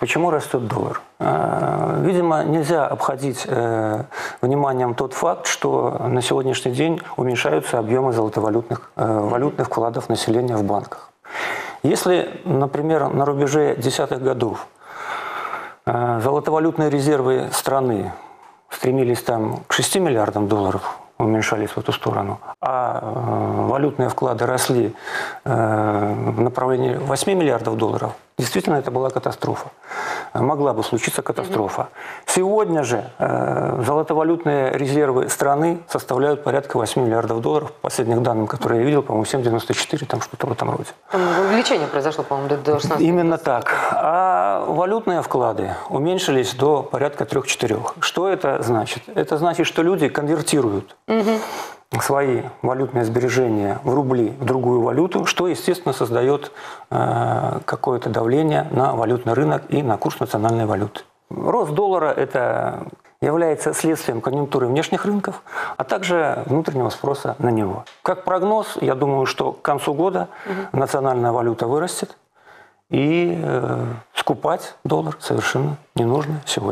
Почему растет доллар? Э, Видимо, нельзя обходить э, вниманием тот факт, что на сегодняшний день уменьшаются объемы золотовалютных э, валютных вкладов населения в банках. Если, например, на рубеже десятых годов э, золотовалютные резервы страны стремились там к 6 миллиардам долларов, уменьшались в эту сторону, а валютные вклады росли э, в направлении 8 миллиардов долларов, действительно это была катастрофа. Э, Могла бы случиться катастрофа. Сегодня же э, золотовалютные резервы страны составляют порядка 8 миллиардов долларов, по последних данным, которые я видел, по-моему, 7,94, там что-то в этом роде. Там увеличение произошло, по-моему, до, до 16 Именно так. А валютные вклады уменьшились до порядка 3-4. Что это значит? Это значит, что люди конвертируют свои валютные сбережения в рубли в другую валюту, что, естественно, создает э, какое-то давление на валютный рынок и на курс национальной валюты. Рост доллара – это является следствием конъюнктуры внешних рынков, а также внутреннего спроса на него. Как прогноз, я думаю, что к концу года национальная валюта вырастет, и э, скупать доллар совершенно не нужно сегодня.